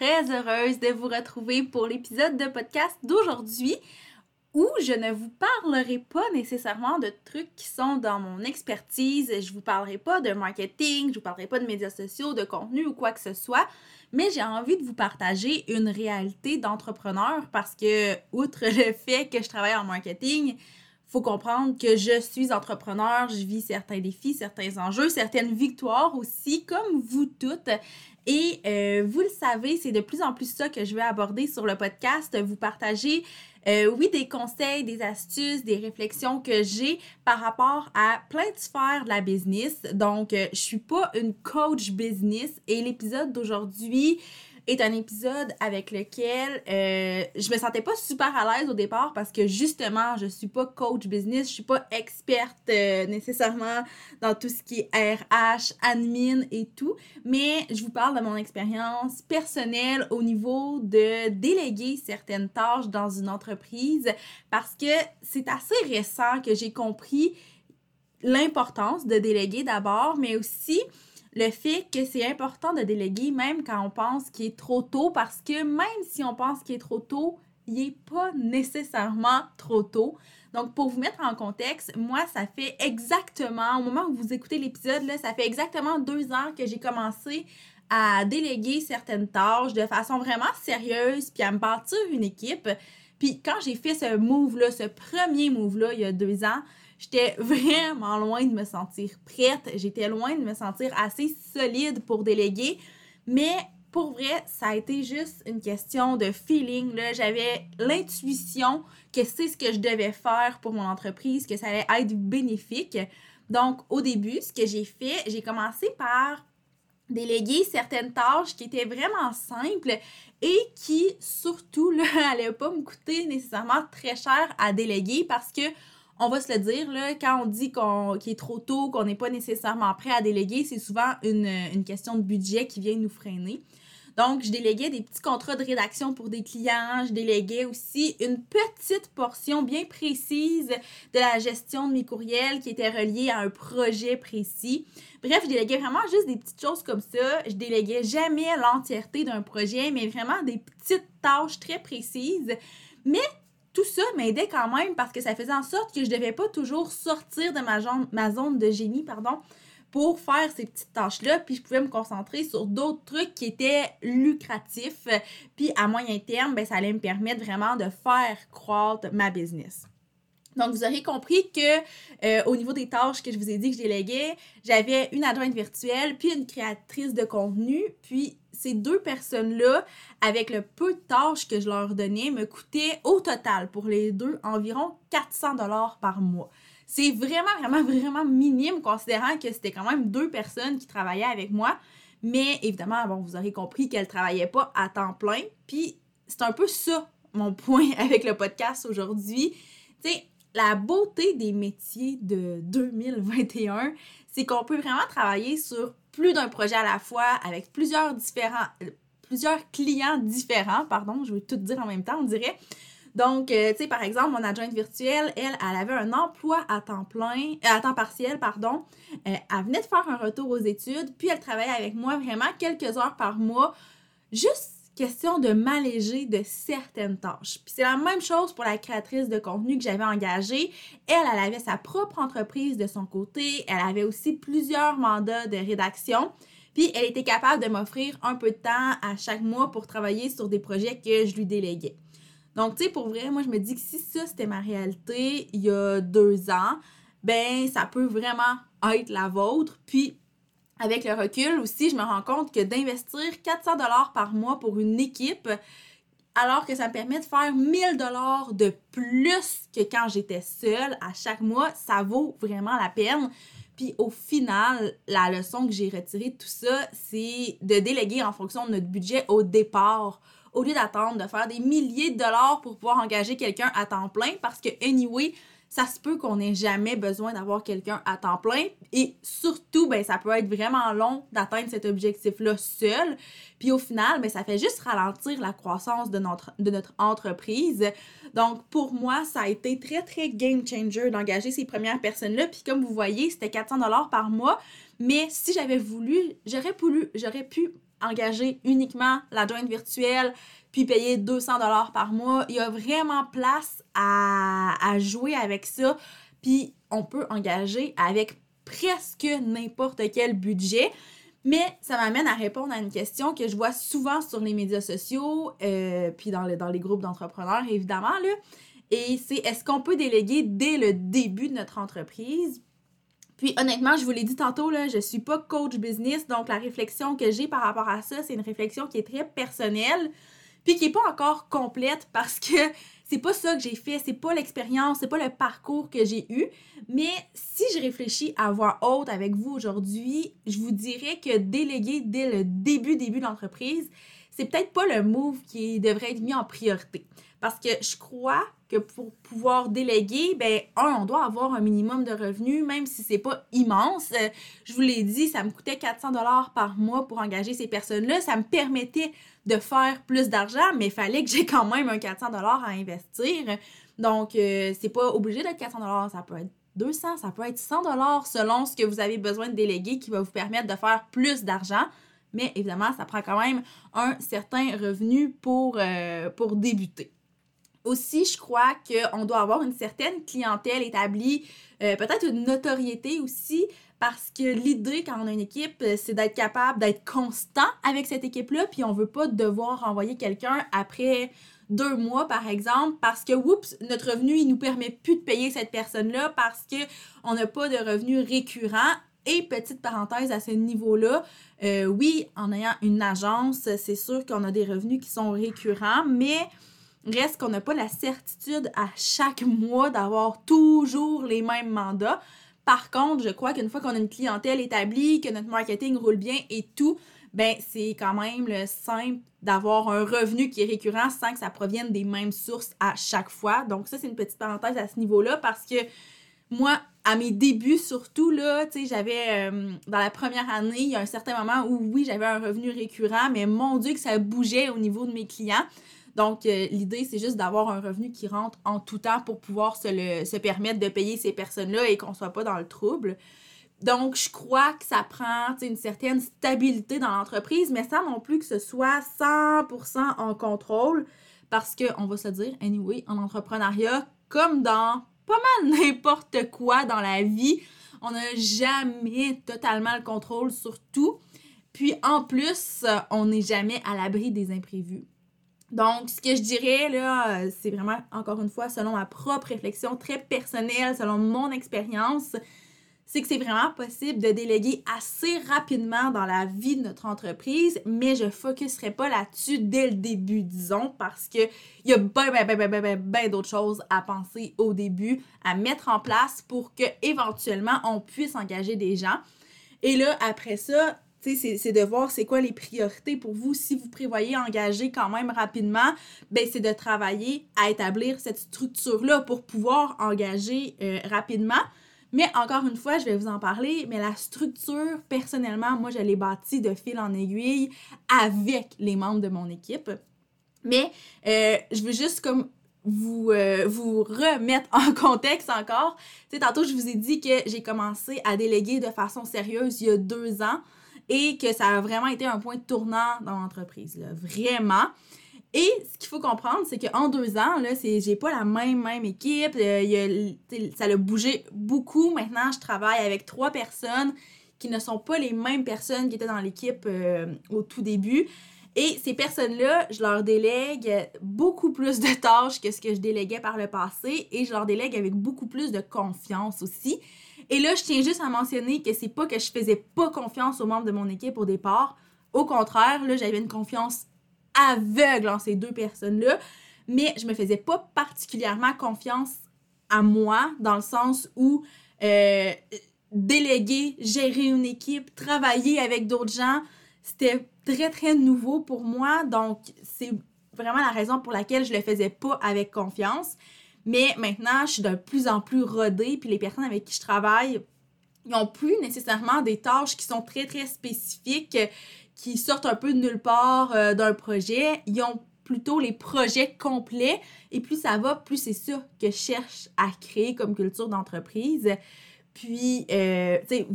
Très heureuse de vous retrouver pour l'épisode de podcast d'aujourd'hui où je ne vous parlerai pas nécessairement de trucs qui sont dans mon expertise. Je vous parlerai pas de marketing, je vous parlerai pas de médias sociaux, de contenu ou quoi que ce soit, mais j'ai envie de vous partager une réalité d'entrepreneur parce que, outre le fait que je travaille en marketing, faut comprendre que je suis entrepreneur, je vis certains défis, certains enjeux, certaines victoires aussi, comme vous toutes. Et euh, vous le savez, c'est de plus en plus ça que je vais aborder sur le podcast, vous partager, euh, oui, des conseils, des astuces, des réflexions que j'ai par rapport à plein de sphères de la business. Donc, euh, je suis pas une coach business et l'épisode d'aujourd'hui, est un épisode avec lequel euh, je me sentais pas super à l'aise au départ parce que justement, je suis pas coach business, je suis pas experte euh, nécessairement dans tout ce qui est RH, admin et tout, mais je vous parle de mon expérience personnelle au niveau de déléguer certaines tâches dans une entreprise parce que c'est assez récent que j'ai compris l'importance de déléguer d'abord, mais aussi le fait que c'est important de déléguer même quand on pense qu'il est trop tôt parce que même si on pense qu'il est trop tôt, il n'est pas nécessairement trop tôt. Donc, pour vous mettre en contexte, moi, ça fait exactement, au moment où vous écoutez l'épisode, ça fait exactement deux ans que j'ai commencé à déléguer certaines tâches de façon vraiment sérieuse, puis à me bâtir une équipe. Puis quand j'ai fait ce move-là, ce premier move-là, il y a deux ans, J'étais vraiment loin de me sentir prête. J'étais loin de me sentir assez solide pour déléguer. Mais pour vrai, ça a été juste une question de feeling. J'avais l'intuition que c'est ce que je devais faire pour mon entreprise, que ça allait être bénéfique. Donc, au début, ce que j'ai fait, j'ai commencé par déléguer certaines tâches qui étaient vraiment simples et qui, surtout, n'allaient pas me coûter nécessairement très cher à déléguer parce que on va se le dire, là, quand on dit qu'il est trop tôt, qu'on n'est pas nécessairement prêt à déléguer, c'est souvent une, une, question de budget qui vient nous freiner. Donc, je déléguais des petits contrats de rédaction pour des clients. Je déléguais aussi une petite portion bien précise de la gestion de mes courriels qui était reliée à un projet précis. Bref, je déléguais vraiment juste des petites choses comme ça. Je déléguais jamais l'entièreté d'un projet, mais vraiment des petites tâches très précises. Mais tout ça m'aidait quand même parce que ça faisait en sorte que je devais pas toujours sortir de ma, zone, ma zone de génie, pardon, pour faire ces petites tâches-là, puis je pouvais me concentrer sur d'autres trucs qui étaient lucratifs, puis à moyen terme, ben, ça allait me permettre vraiment de faire croître ma business. Donc, vous aurez compris que euh, au niveau des tâches que je vous ai dit que je déléguais, j'avais une adjointe virtuelle, puis une créatrice de contenu, puis ces deux personnes-là, avec le peu de tâches que je leur donnais, me coûtaient au total pour les deux environ 400 dollars par mois. C'est vraiment, vraiment, vraiment minime considérant que c'était quand même deux personnes qui travaillaient avec moi. Mais évidemment, bon, vous aurez compris qu'elles ne travaillaient pas à temps plein. Puis c'est un peu ça mon point avec le podcast aujourd'hui. Tu sais, la beauté des métiers de 2021, c'est qu'on peut vraiment travailler sur plus d'un projet à la fois avec plusieurs différents euh, plusieurs clients différents, pardon, je vais tout dire en même temps, on dirait. Donc, euh, tu sais, par exemple, mon adjointe virtuelle, elle, elle avait un emploi à temps plein, euh, à temps partiel, pardon. elle venait de faire un retour aux études, puis elle travaillait avec moi vraiment quelques heures par mois, juste question de m'alléger de certaines tâches. Puis c'est la même chose pour la créatrice de contenu que j'avais engagée. Elle, elle avait sa propre entreprise de son côté. Elle avait aussi plusieurs mandats de rédaction. Puis elle était capable de m'offrir un peu de temps à chaque mois pour travailler sur des projets que je lui déléguais. Donc, tu sais, pour vrai, moi, je me dis que si ça, c'était ma réalité il y a deux ans, ben, ça peut vraiment être la vôtre. Puis, avec le recul aussi, je me rends compte que d'investir 400 dollars par mois pour une équipe, alors que ça me permet de faire 1000 dollars de plus que quand j'étais seule à chaque mois, ça vaut vraiment la peine. Puis au final, la leçon que j'ai retirée de tout ça, c'est de déléguer en fonction de notre budget au départ au lieu d'attendre de faire des milliers de dollars pour pouvoir engager quelqu'un à temps plein parce que, anyway, ça se peut qu'on n'ait jamais besoin d'avoir quelqu'un à temps plein. Et surtout, ben, ça peut être vraiment long d'atteindre cet objectif-là seul. Puis au final, ben, ça fait juste ralentir la croissance de notre, de notre entreprise. Donc, pour moi, ça a été très, très game changer d'engager ces premières personnes-là. Puis comme vous voyez, c'était 400 dollars par mois. Mais si j'avais voulu, j'aurais pu, j'aurais pu engager uniquement la jointe virtuelle, puis payer 200 dollars par mois. Il y a vraiment place à, à jouer avec ça. Puis on peut engager avec presque n'importe quel budget. Mais ça m'amène à répondre à une question que je vois souvent sur les médias sociaux, euh, puis dans, dans les groupes d'entrepreneurs, évidemment. Là. Et c'est est-ce qu'on peut déléguer dès le début de notre entreprise? Puis honnêtement, je vous l'ai dit tantôt, là, je suis pas coach business, donc la réflexion que j'ai par rapport à ça, c'est une réflexion qui est très personnelle, puis qui est pas encore complète parce que c'est pas ça que j'ai fait, c'est pas l'expérience, c'est pas le parcours que j'ai eu. Mais si je réfléchis à voix haute avec vous aujourd'hui, je vous dirais que déléguer dès le début, début de l'entreprise, c'est peut-être pas le move qui devrait être mis en priorité. Parce que je crois que pour pouvoir déléguer, ben, un, on doit avoir un minimum de revenus, même si c'est pas immense. Euh, je vous l'ai dit, ça me coûtait 400 dollars par mois pour engager ces personnes-là. Ça me permettait de faire plus d'argent, mais il fallait que j'ai quand même un 400 dollars à investir. Donc, euh, c'est pas obligé d'être 400 dollars, ça peut être 200, ça peut être 100 dollars selon ce que vous avez besoin de déléguer qui va vous permettre de faire plus d'argent. Mais évidemment, ça prend quand même un certain revenu pour, euh, pour débuter. Aussi, je crois qu'on doit avoir une certaine clientèle établie, euh, peut-être une notoriété aussi, parce que l'idée quand on a une équipe, euh, c'est d'être capable d'être constant avec cette équipe-là, puis on veut pas devoir envoyer quelqu'un après deux mois, par exemple, parce que, oups, notre revenu, il nous permet plus de payer cette personne-là parce que on n'a pas de revenus récurrents. Et petite parenthèse à ce niveau-là, euh, oui, en ayant une agence, c'est sûr qu'on a des revenus qui sont récurrents, mais Reste qu'on n'a pas la certitude à chaque mois d'avoir toujours les mêmes mandats. Par contre, je crois qu'une fois qu'on a une clientèle établie, que notre marketing roule bien et tout, ben c'est quand même le simple d'avoir un revenu qui est récurrent sans que ça provienne des mêmes sources à chaque fois. Donc ça, c'est une petite parenthèse à ce niveau-là parce que moi, à mes débuts surtout, là, tu sais, j'avais, euh, dans la première année, il y a un certain moment où oui, j'avais un revenu récurrent, mais mon Dieu que ça bougeait au niveau de mes clients. Donc, euh, l'idée, c'est juste d'avoir un revenu qui rentre en tout temps pour pouvoir se, le, se permettre de payer ces personnes-là et qu'on soit pas dans le trouble. Donc, je crois que ça prend une certaine stabilité dans l'entreprise, mais sans non plus que ce soit 100% en contrôle, parce qu'on va se dire, anyway, en entrepreneuriat, comme dans pas mal n'importe quoi dans la vie, on n'a jamais totalement le contrôle sur tout. Puis en plus, on n'est jamais à l'abri des imprévus. Donc, ce que je dirais, là, euh, c'est vraiment, encore une fois, selon ma propre réflexion très personnelle, selon mon expérience, c'est que c'est vraiment possible de déléguer assez rapidement dans la vie de notre entreprise, mais je ne focuserai pas là-dessus dès le début, disons, parce qu'il y a bien, bien, bien, bien, bien, bien d'autres choses à penser au début, à mettre en place pour que éventuellement on puisse engager des gens. Et là, après ça, c'est de voir c'est quoi les priorités pour vous. Si vous prévoyez engager quand même rapidement, ben c'est de travailler à établir cette structure-là pour pouvoir engager euh, rapidement. Mais encore une fois, je vais vous en parler, mais la structure, personnellement, moi, je l'ai bâtie de fil en aiguille avec les membres de mon équipe. Mais euh, je veux juste comme vous, euh, vous remettre en contexte encore. Tu sais, tantôt, je vous ai dit que j'ai commencé à déléguer de façon sérieuse il y a deux ans et que ça a vraiment été un point tournant dans l'entreprise, vraiment. Et ce qu'il faut comprendre, c'est qu'en deux ans, là, c'est, j'ai pas la même, même équipe. Euh, ça a bougé beaucoup. Maintenant, je travaille avec trois personnes qui ne sont pas les mêmes personnes qui étaient dans l'équipe euh, au tout début. Et ces personnes-là, je leur délègue beaucoup plus de tâches que ce que je déléguais par le passé et je leur délègue avec beaucoup plus de confiance aussi. Et là, je tiens juste à mentionner que c'est pas que je faisais pas confiance aux membres de mon équipe au départ. Au contraire, là, j'avais une confiance aveugle en ces deux personnes-là, mais je me faisais pas particulièrement confiance à moi dans le sens où euh, déléguer, gérer une équipe, travailler avec d'autres gens, c'était très, très nouveau pour moi. Donc, c'est vraiment la raison pour laquelle je le faisais pas avec confiance. Mais maintenant, je suis de plus en plus rodée, puis les personnes avec qui je travaille, n'ont plus nécessairement des tâches qui sont très, très spécifiques, qui sortent un peu de nulle part euh, d'un projet. Ils ont plutôt les projets complets. Et plus ça va, plus c'est ça que je cherche à créer comme culture d'entreprise. Puis, euh, sais,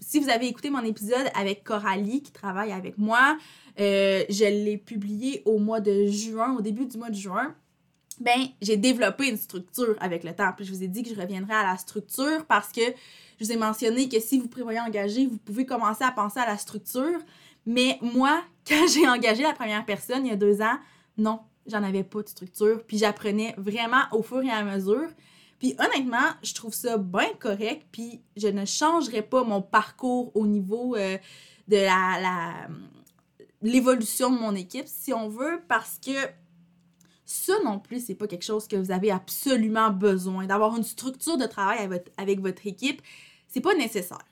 si vous avez écouté mon épisode avec Coralie qui travaille avec moi, euh, je l'ai publié au mois de juin, au début du mois de juin. Ben, j'ai développé une structure avec le temps. Puis je vous ai dit que je reviendrai à la structure parce que je vous ai mentionné que si vous prévoyez engager, vous pouvez commencer à penser à la structure. Mais moi, quand j'ai engagé la première personne il y a deux ans, non, j'en avais pas de structure. Puis j'apprenais vraiment au fur et à mesure. Puis honnêtement, je trouve ça bien correct. Puis je ne changerai pas mon parcours au niveau euh, de la, l'évolution de mon équipe, si on veut, parce que ça non plus, c'est pas quelque chose que vous avez absolument besoin. D'avoir une structure de travail avec votre, équipe, c'est pas nécessaire.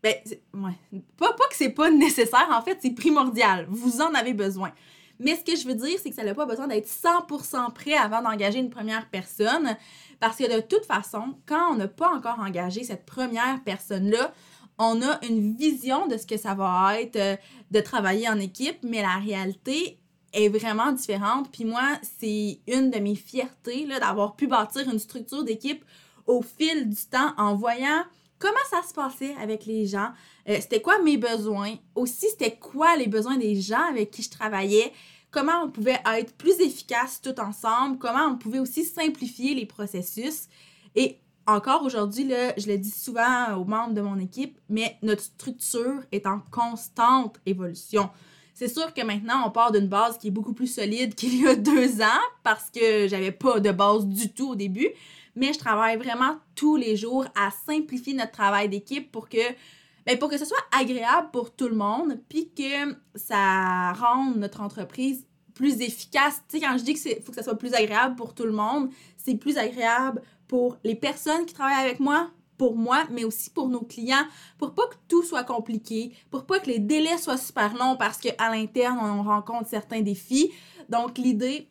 Ben, ouais. Pas, pas que c'est pas nécessaire, en fait, c'est primordial. Vous en avez besoin. Mais ce que je veux dire, c'est que ça n'a pas besoin d'être 100% prêt avant d'engager une première personne. Parce que de toute façon, quand on n'a pas encore engagé cette première personne-là, on a une vision de ce que ça va être euh, de travailler en équipe, mais la réalité est vraiment différente. Puis moi, c'est une de mes fiertés d'avoir pu bâtir une structure d'équipe au fil du temps en voyant comment ça se passait avec les gens, euh, c'était quoi mes besoins, aussi c'était quoi les besoins des gens avec qui je travaillais, comment on pouvait être plus efficace tout ensemble, comment on pouvait aussi simplifier les processus? Et encore aujourd'hui, je le dis souvent aux membres de mon équipe, mais notre structure est en constante évolution. C'est sûr que maintenant, on part d'une base qui est beaucoup plus solide qu'il y a deux ans parce que j'avais pas de base du tout au début mais je travaille vraiment tous les jours à simplifier notre travail d'équipe pour que ben, pour que ce soit agréable pour tout le monde, puis que ça rende notre entreprise plus efficace. Tu sais, quand je dis qu'il faut que ça soit plus agréable pour tout le monde, c'est plus agréable pour les personnes qui travaillent avec moi, pour moi, mais aussi pour nos clients, pour pas que tout soit compliqué, pour pas que les délais soient super longs parce qu'à l'interne, on rencontre certains défis. Donc, l'idée,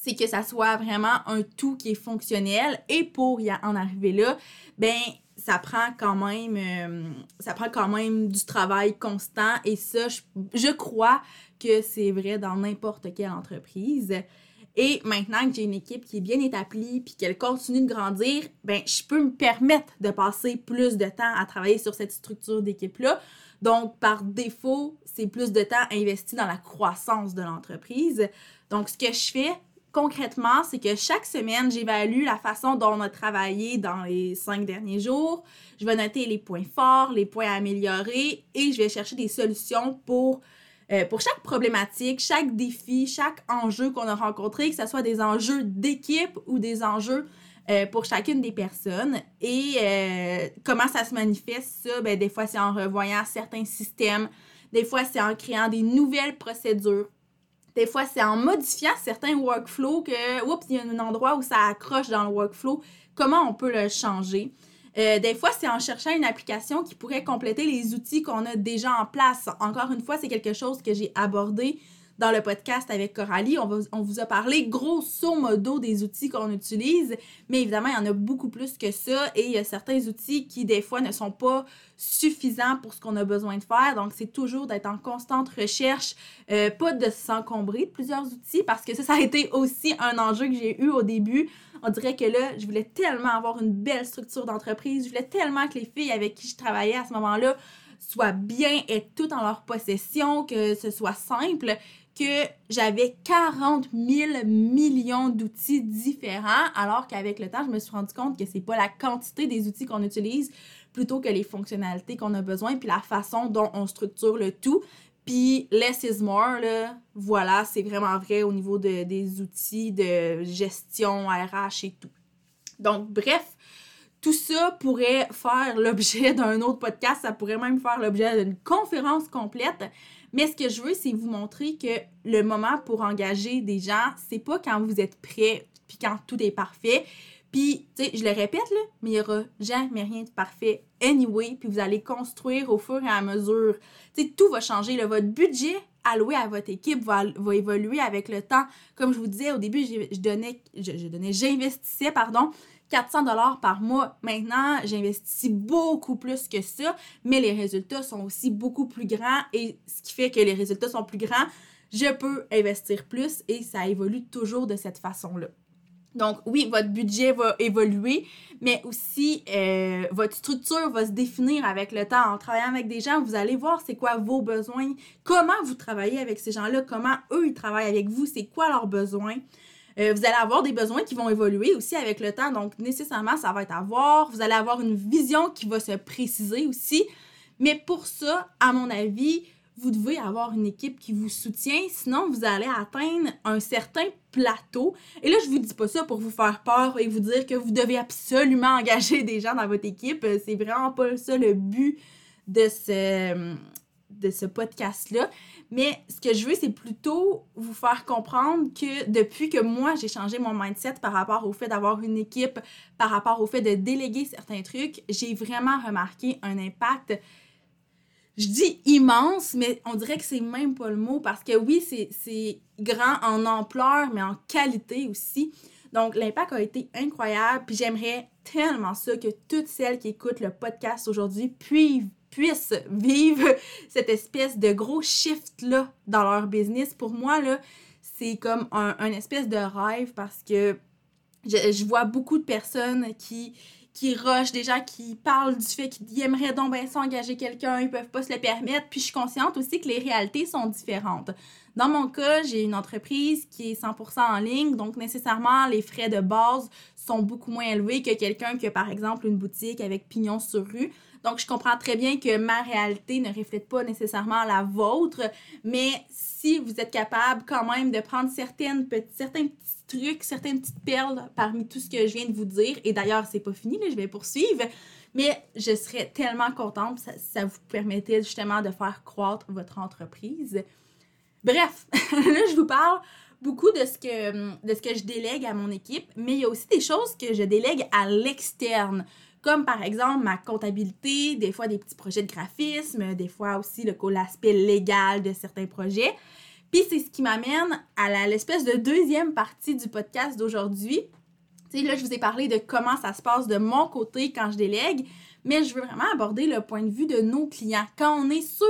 c'est que ça soit vraiment un tout qui est fonctionnel. Et pour y en arriver là, ben ça prend quand même euh, ça prend quand même du travail constant et ça je, crois que c'est vrai dans n'importe quelle entreprise. Et maintenant que j'ai une équipe qui est bien établie puis qu'elle continue de grandir, ben je peux me permettre de passer plus de temps à travailler sur cette structure d'équipe là. Donc par défaut, c'est plus de temps investi dans la croissance de l'entreprise. Donc ce que je fais, concrètement, c'est que chaque semaine, j'évalue la façon dont on a travaillé dans les cinq derniers jours. Je vais noter les points forts, les points à améliorer et je vais chercher des solutions pour, euh, pour chaque problématique, chaque défi, chaque enjeu qu'on a rencontré, que ce soit des enjeux d'équipe ou des enjeux euh, pour chacune des personnes. Et euh, comment ça se manifeste, ça? Ben, des fois, c'est en revoyant certains systèmes. Des fois, c'est en créant des nouvelles procédures des fois, c'est en modifiant certains workflows que, oups, il y a un endroit où ça accroche dans le workflow. Comment on peut le changer? Euh, des fois, c'est en cherchant une application qui pourrait compléter les outils qu'on a déjà en place. Encore une fois, c'est quelque chose que j'ai abordé dans le podcast avec Coralie. On, vous a parlé grosso modo des outils qu'on utilise, mais évidemment, il y en a beaucoup plus que ça et il y a certains outils qui, des fois, ne sont pas suffisants pour ce qu'on a besoin de faire. Donc, c'est toujours d'être en constante recherche, euh, pas de s'encombrer de plusieurs outils parce que ça, ça a été aussi un enjeu que j'ai eu au début. On dirait que là, je voulais tellement avoir une belle structure d'entreprise. Je voulais tellement que les filles avec qui je travaillais à ce moment-là soient bien et tout en leur possession, que ce soit simple, que j'avais 40 000 millions d'outils différents, alors qu'avec le temps, je me suis rendu compte que c'est pas la quantité des outils qu'on utilise, plutôt que les fonctionnalités qu'on a besoin, puis la façon dont on structure le tout. Puis less is more, là, voilà, c'est vraiment vrai au niveau de, des outils de gestion, RH et tout. Donc, bref, tout ça pourrait faire l'objet d'un autre podcast, ça pourrait même faire l'objet d'une conférence complète. Mais ce que je veux, c'est vous montrer que le moment pour engager des gens, c'est pas quand vous êtes prêt puis quand tout est parfait. Puis, tu sais, je le répète, là, mais il n'y aura jamais rien de parfait anyway. Puis vous allez construire au fur et à mesure. Tu sais, tout va changer. Votre budget alloué à votre équipe va, va, évoluer avec le temps. Comme je vous disais au début, je donnais, je, donnais, j'investissais, pardon, 400 dollars par mois. Maintenant, j'investis beaucoup plus que ça, mais les résultats sont aussi beaucoup plus grands et ce qui fait que les résultats sont plus grands, je peux investir plus et ça évolue toujours de cette façon-là. Donc oui, votre budget va évoluer, mais aussi euh, votre structure va se définir avec le temps. En travaillant avec des gens, vous allez voir c'est quoi vos besoins, comment vous travaillez avec ces gens-là, comment eux ils travaillent avec vous, c'est quoi leurs besoins. Euh, vous allez avoir des besoins qui vont évoluer aussi avec le temps, donc nécessairement ça va être à voir. Vous allez avoir une vision qui va se préciser aussi. Mais pour ça, à mon avis, vous devez avoir une équipe qui vous soutient, sinon vous allez atteindre un certain plateau. Et là, je vous dis pas ça pour vous faire peur et vous dire que vous devez absolument engager des gens dans votre équipe. C'est vraiment pas ça le but de ce, de ce podcast-là. Mais ce que je veux, c'est plutôt vous faire comprendre que depuis que moi, j'ai changé mon mindset par rapport au fait d'avoir une équipe, par rapport au fait de déléguer certains trucs, j'ai vraiment remarqué un impact je dis immense, mais on dirait que c'est même pas le mot parce que oui, c'est grand en ampleur, mais en qualité aussi. Donc, l'impact a été incroyable. Puis j'aimerais tellement ça que toutes celles qui écoutent le podcast aujourd'hui puissent vivre cette espèce de gros shift-là dans leur business. Pour moi, là, c'est comme un, espèce de rêve parce que je vois beaucoup de personnes qui qui des gens qui parlent du fait qu'ils aimeraient donc bien s'engager quelqu'un, ils peuvent pas se le permettre. Puis je suis consciente aussi que les réalités sont différentes. Dans mon cas, j'ai une entreprise qui est 100% en ligne, donc nécessairement les frais de base sont beaucoup moins élevés que quelqu'un qui a par exemple une boutique avec pignon sur rue. Donc je comprends très bien que ma réalité ne reflète pas nécessairement la vôtre, mais si vous êtes capable quand même de prendre certaines certains petits trucs, certaines petites perles parmi tout ce que je viens de vous dire. Et d'ailleurs, c'est pas fini, je vais poursuivre. Mais je serais tellement contente, ça, ça vous permettait justement de faire croître votre entreprise. Bref, là, je vous parle beaucoup de ce, que, de ce que je délègue à mon équipe, mais il y a aussi des choses que je délègue à l'externe, comme par exemple ma comptabilité, des fois des petits projets de graphisme, des fois aussi l'aspect légal de certains projets. Puis c'est ce qui m'amène à l'espèce de deuxième partie du podcast d'aujourd'hui. Tu sais, là, je vous ai parlé de comment ça se passe de mon côté quand je délègue, mais je veux vraiment aborder le point de vue de nos clients. Quand on est ceux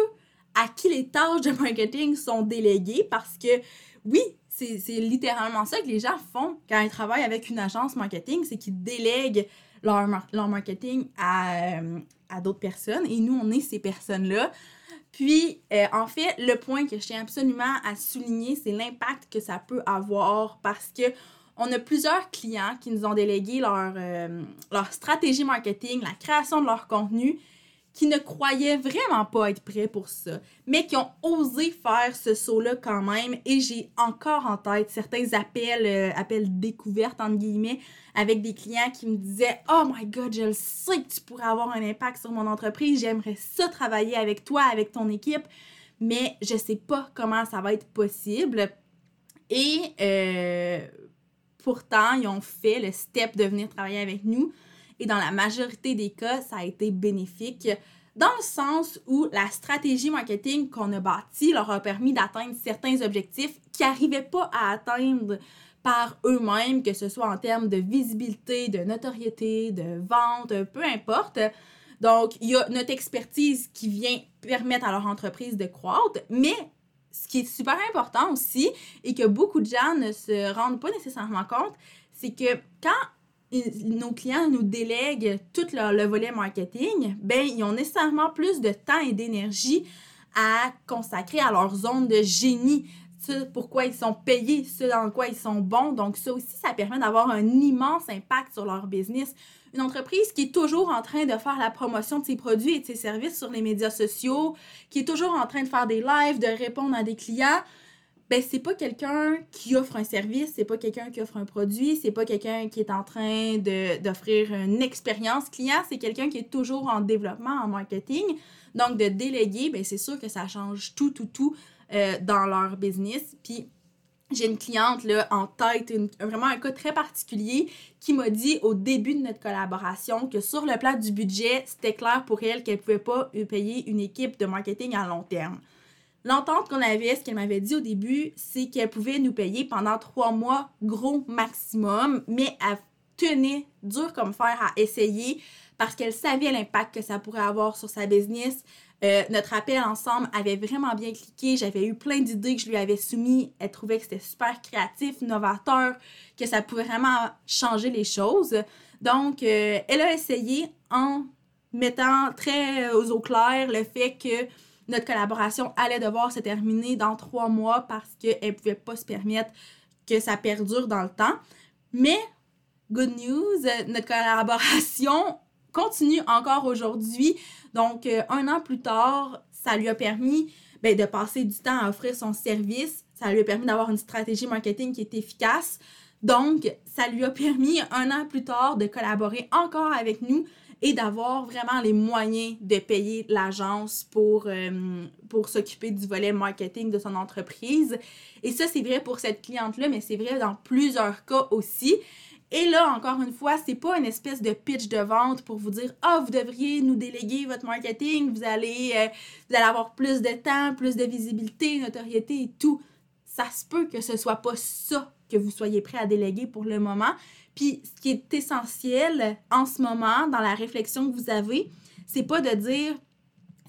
à qui les tâches de marketing sont déléguées, parce que oui, c'est littéralement ça que les gens font quand ils travaillent avec une agence marketing, c'est qu'ils délèguent leur, leur marketing à, euh, à d'autres personnes et nous, on est ces personnes-là. Puis, euh, en fait, le point que je tiens absolument à souligner, c'est l'impact que ça peut avoir parce que on a plusieurs clients qui nous ont délégué leur, euh, leur stratégie marketing, la création de leur contenu, qui ne croyaient vraiment pas être prêts pour ça, mais qui ont osé faire ce saut-là quand même. Et j'ai encore en tête certains appels, euh, appels découvertes, entre guillemets, avec des clients qui me disaient Oh my god, je le sais que tu pourrais avoir un impact sur mon entreprise, j'aimerais ça travailler avec toi, avec ton équipe, mais je sais pas comment ça va être possible. Et euh, pourtant, ils ont fait le step de venir travailler avec nous et dans la majorité des cas, ça a été bénéfique dans le sens où la stratégie marketing qu'on a bâtie leur a permis d'atteindre certains objectifs qu'ils n'arrivaient pas à atteindre par eux-mêmes, que ce soit en termes de visibilité, de notoriété, de vente, peu importe. Donc, il y a notre expertise qui vient permettre à leur entreprise de croître, mais ce qui est super important aussi et que beaucoup de gens ne se rendent pas nécessairement compte, c'est que quand nos clients nous délèguent tout le volet marketing, ben ils ont nécessairement plus de temps et d'énergie à consacrer à leur zone de génie, ce pourquoi ils sont payés, ce dans quoi ils sont bons. Donc ça aussi, ça permet d'avoir un immense impact sur leur business. Une entreprise qui est toujours en train de faire la promotion de ses produits et de ses services sur les médias sociaux, qui est toujours en train de faire des lives, de répondre à des clients, ben c'est pas quelqu'un qui offre un service, c'est pas quelqu'un qui offre un produit, c'est pas quelqu'un qui est en train d'offrir une expérience client, c'est quelqu'un qui est toujours en développement, en marketing. Donc de déléguer, ben c'est sûr que ça change tout, tout, tout euh, dans leur business. Puis j'ai une cliente là, en tête, vraiment un cas très particulier, qui m'a dit au début de notre collaboration que sur le plan du budget, c'était clair pour elle qu'elle ne pouvait pas payer une équipe de marketing à long terme. L'entente qu'on avait, ce qu'elle m'avait dit au début, c'est qu'elle pouvait nous payer pendant trois mois, gros maximum, mais elle tenait dur comme fer à essayer parce qu'elle savait l'impact que ça pourrait avoir sur sa business. Euh, notre appel ensemble avait vraiment bien cliqué. J'avais eu plein d'idées que je lui avais soumises. Elle trouvait que c'était super créatif, novateur, que ça pouvait vraiment changer les choses. Donc, euh, elle a essayé en mettant très aux eaux claires le fait que notre collaboration allait devoir se terminer dans trois mois parce qu'elle ne pouvait pas se permettre que ça perdure dans le temps. Mais, good news, notre collaboration continue encore aujourd'hui. Donc, euh, un an plus tard, ça lui a permis ben, de passer du temps à offrir son service. Ça lui a permis d'avoir une stratégie marketing qui est efficace. Donc, ça lui a permis un an plus tard de collaborer encore avec nous et d'avoir vraiment les moyens de payer l'agence pour, euh, pour s'occuper du volet marketing de son entreprise. Et ça, c'est vrai pour cette cliente-là, mais c'est vrai dans plusieurs cas aussi. Et là, encore une fois, c'est pas une espèce de pitch de vente pour vous dire Ah, vous devriez nous déléguer votre marketing, vous allez, euh, vous allez avoir plus de temps, plus de visibilité, notoriété et tout. Ça se peut que ce soit pas ça que vous soyez prêt à déléguer pour le moment. Puis ce qui est essentiel en ce moment dans la réflexion que vous avez, c'est pas de dire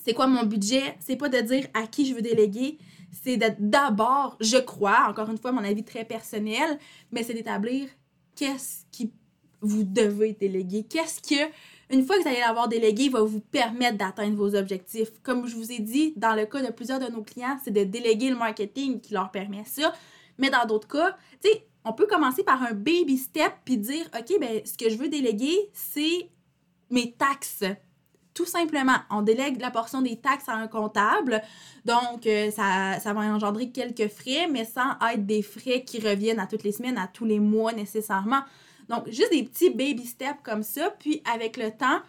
c'est quoi mon budget, c'est pas de dire à qui je veux déléguer, c'est d'abord, je crois, encore une fois, mon avis très personnel, mais c'est d'établir qu'est-ce qui vous devez déléguer, qu'est-ce que une fois que vous allez l'avoir délégué, va vous permettre d'atteindre vos objectifs. Comme je vous ai dit, dans le cas de plusieurs de nos clients, c'est de déléguer le marketing qui leur permet ça. Mais dans d'autres cas, tu sais, on peut commencer par un baby step puis dire OK, ben ce que je veux déléguer, c'est mes taxes. Tout simplement, on délègue la portion des taxes à un comptable. Donc, euh, ça, ça, va engendrer quelques frais, mais sans être des frais qui reviennent à toutes les semaines, à tous les mois nécessairement. Donc, juste des petits baby steps comme ça. Puis, avec le temps,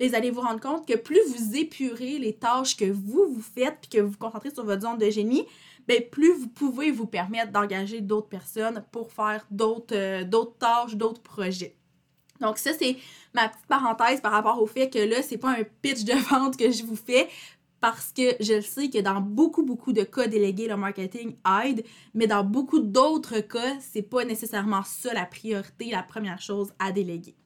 vous allez vous rendre compte que plus vous épurez les tâches que vous, vous faites, puis que vous vous concentrez sur votre zone de génie, bien, plus vous pouvez vous permettre d'engager d'autres personnes pour faire d'autres euh, d'autres tâches, d'autres projets. Donc ça, c'est ma petite parenthèse par rapport au fait que là, c'est pas un pitch de vente que je vous fais parce que je sais que dans beaucoup, beaucoup de cas délégués, le marketing aide, mais dans beaucoup d'autres cas, c'est pas nécessairement ça la priorité, la première chose à déléguer.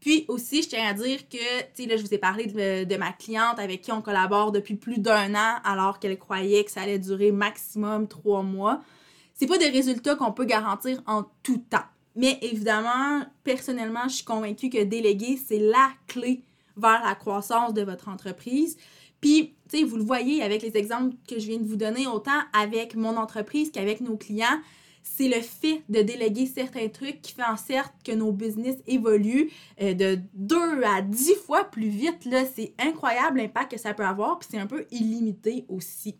Puis aussi, je tiens à dire que, tu sais, là, je vous ai parlé de, ma cliente avec qui on collabore depuis plus d'un an, alors qu'elle croyait que ça allait durer maximum trois mois. C'est pas des résultats qu'on peut garantir en tout temps. Mais évidemment, personnellement, je suis convaincue que déléguer, c'est la clé vers la croissance de votre entreprise. Puis, tu sais, vous le voyez avec les exemples que je viens de vous donner, autant avec mon entreprise qu'avec nos clients c'est le fait de déléguer certains trucs qui fait en sorte que nos business évoluent euh, de deux à dix fois plus vite. Là, c'est incroyable l'impact que ça peut avoir, puis c'est un peu illimité aussi.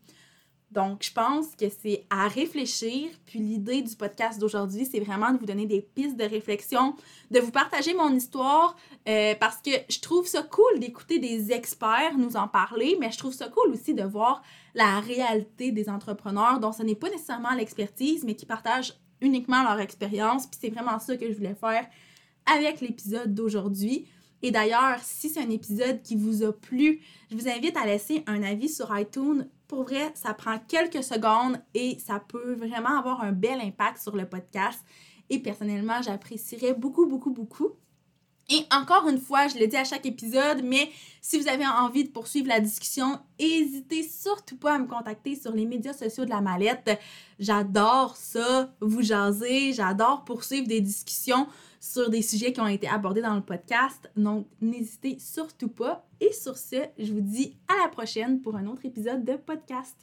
Donc, je pense que c'est à réfléchir. Puis l'idée du podcast d'aujourd'hui, c'est vraiment de vous donner des pistes de réflexion, de vous partager mon histoire, euh, parce que je trouve ça cool d'écouter des experts nous en parler, mais je trouve ça cool aussi de voir la réalité des entrepreneurs dont ce n'est pas nécessairement l'expertise, mais qui partagent uniquement leur expérience. Puis c'est vraiment ça que je voulais faire avec l'épisode d'aujourd'hui. Et d'ailleurs, si c'est un épisode qui vous a plu, je vous invite à laisser un avis sur iTunes. Pour vrai, ça prend quelques secondes et ça peut vraiment avoir un bel impact sur le podcast. Et personnellement, j'apprécierais beaucoup, beaucoup, beaucoup. Et encore une fois, je le dis à chaque épisode, mais si vous avez envie de poursuivre la discussion, n'hésitez surtout pas à me contacter sur les médias sociaux de la mallette. J'adore ça, vous jaser, j'adore poursuivre des discussions sur des sujets qui ont été abordés dans le podcast. Donc, n'hésitez surtout pas. Et sur ce, je vous dis à la prochaine pour un autre épisode de podcast.